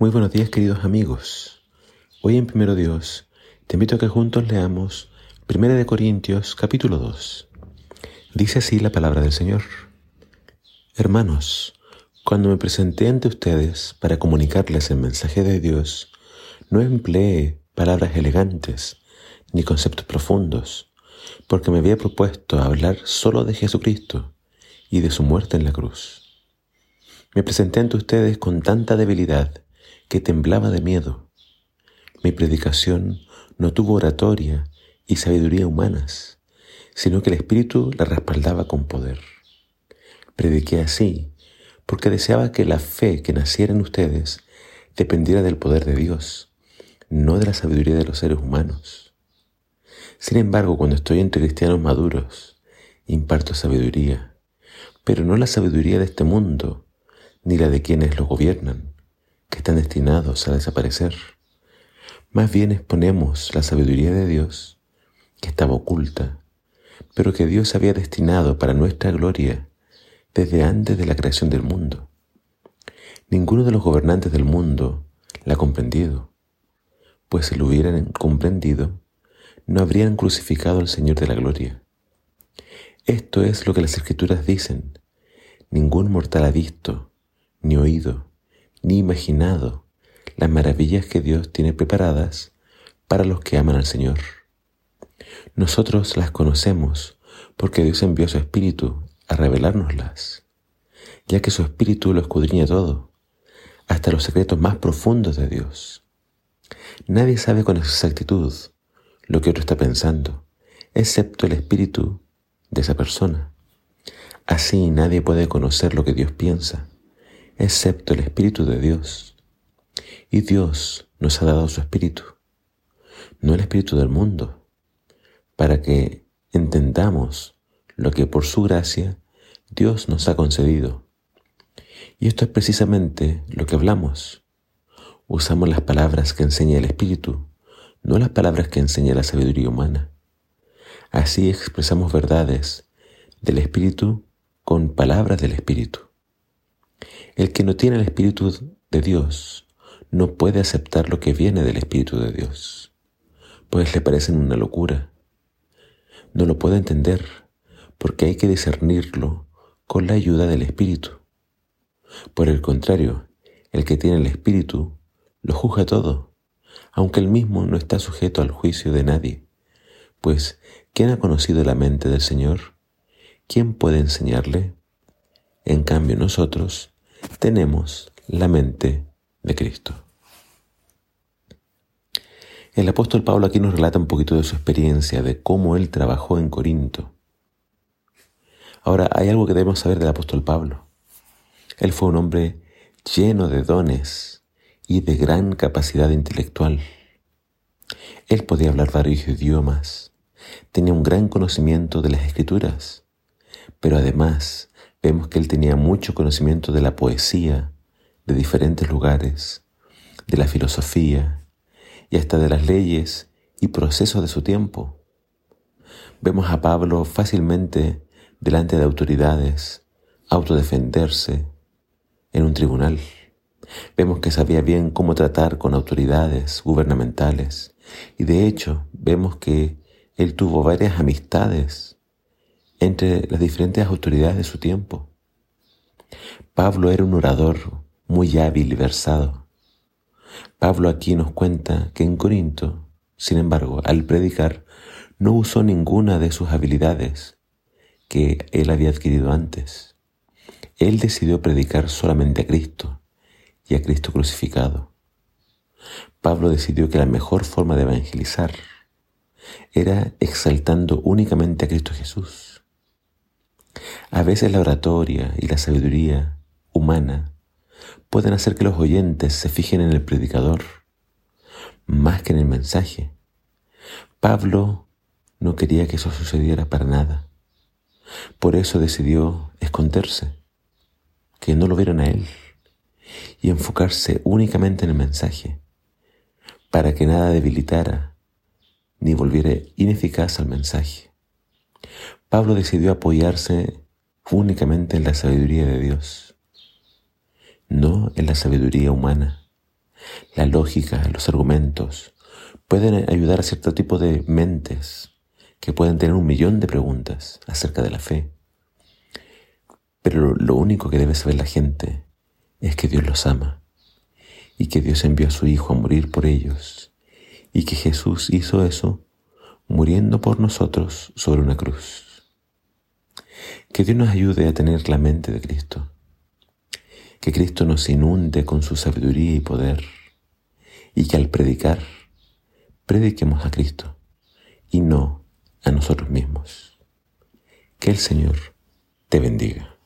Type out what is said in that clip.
Muy buenos días queridos amigos. Hoy en Primero Dios te invito a que juntos leamos 1 de Corintios capítulo 2. Dice así la palabra del Señor. Hermanos, cuando me presenté ante ustedes para comunicarles el mensaje de Dios, no empleé palabras elegantes ni conceptos profundos, porque me había propuesto hablar solo de Jesucristo y de su muerte en la cruz. Me presenté ante ustedes con tanta debilidad que temblaba de miedo. Mi predicación no tuvo oratoria y sabiduría humanas, sino que el Espíritu la respaldaba con poder. Prediqué así porque deseaba que la fe que naciera en ustedes dependiera del poder de Dios, no de la sabiduría de los seres humanos. Sin embargo, cuando estoy entre cristianos maduros, imparto sabiduría, pero no la sabiduría de este mundo, ni la de quienes lo gobiernan, que están destinados a desaparecer. Más bien exponemos la sabiduría de Dios, que estaba oculta, pero que Dios había destinado para nuestra gloria desde antes de la creación del mundo. Ninguno de los gobernantes del mundo la ha comprendido, pues si lo hubieran comprendido, no habrían crucificado al Señor de la gloria. Esto es lo que las escrituras dicen. Ningún mortal ha visto, ni oído, ni imaginado las maravillas que Dios tiene preparadas para los que aman al Señor. Nosotros las conocemos porque Dios envió su Espíritu a revelárnoslas, ya que su Espíritu lo escudriña todo, hasta los secretos más profundos de Dios. Nadie sabe con exactitud lo que otro está pensando, excepto el Espíritu de esa persona. Así nadie puede conocer lo que Dios piensa excepto el Espíritu de Dios. Y Dios nos ha dado su Espíritu, no el Espíritu del mundo, para que entendamos lo que por su gracia Dios nos ha concedido. Y esto es precisamente lo que hablamos. Usamos las palabras que enseña el Espíritu, no las palabras que enseña la sabiduría humana. Así expresamos verdades del Espíritu con palabras del Espíritu. El que no tiene el Espíritu de Dios no puede aceptar lo que viene del Espíritu de Dios, pues le parecen una locura. No lo puede entender porque hay que discernirlo con la ayuda del Espíritu. Por el contrario, el que tiene el Espíritu lo juzga todo, aunque él mismo no está sujeto al juicio de nadie. Pues, ¿quién ha conocido la mente del Señor? ¿Quién puede enseñarle? En cambio, nosotros tenemos la mente de Cristo. El apóstol Pablo aquí nos relata un poquito de su experiencia, de cómo él trabajó en Corinto. Ahora, hay algo que debemos saber del apóstol Pablo. Él fue un hombre lleno de dones y de gran capacidad intelectual. Él podía hablar varios idiomas, tenía un gran conocimiento de las escrituras, pero además vemos que él tenía mucho conocimiento de la poesía, de diferentes lugares, de la filosofía y hasta de las leyes y procesos de su tiempo. Vemos a Pablo fácilmente delante de autoridades, autodefenderse en un tribunal. Vemos que sabía bien cómo tratar con autoridades gubernamentales y de hecho vemos que él tuvo varias amistades entre las diferentes autoridades de su tiempo. Pablo era un orador muy hábil y versado. Pablo aquí nos cuenta que en Corinto, sin embargo, al predicar, no usó ninguna de sus habilidades que él había adquirido antes. Él decidió predicar solamente a Cristo y a Cristo crucificado. Pablo decidió que la mejor forma de evangelizar era exaltando únicamente a Cristo Jesús. A veces la oratoria y la sabiduría humana pueden hacer que los oyentes se fijen en el predicador más que en el mensaje. Pablo no quería que eso sucediera para nada. Por eso decidió esconderse, que no lo vieran a él, y enfocarse únicamente en el mensaje, para que nada debilitara ni volviera ineficaz al mensaje. Pablo decidió apoyarse únicamente en la sabiduría de Dios, no en la sabiduría humana, la lógica, los argumentos, pueden ayudar a cierto tipo de mentes que pueden tener un millón de preguntas acerca de la fe. Pero lo único que debe saber la gente es que Dios los ama y que Dios envió a su Hijo a morir por ellos y que Jesús hizo eso muriendo por nosotros sobre una cruz. Que Dios nos ayude a tener la mente de Cristo. Que Cristo nos inunde con su sabiduría y poder y que al predicar, prediquemos a Cristo y no a nosotros mismos. Que el Señor te bendiga.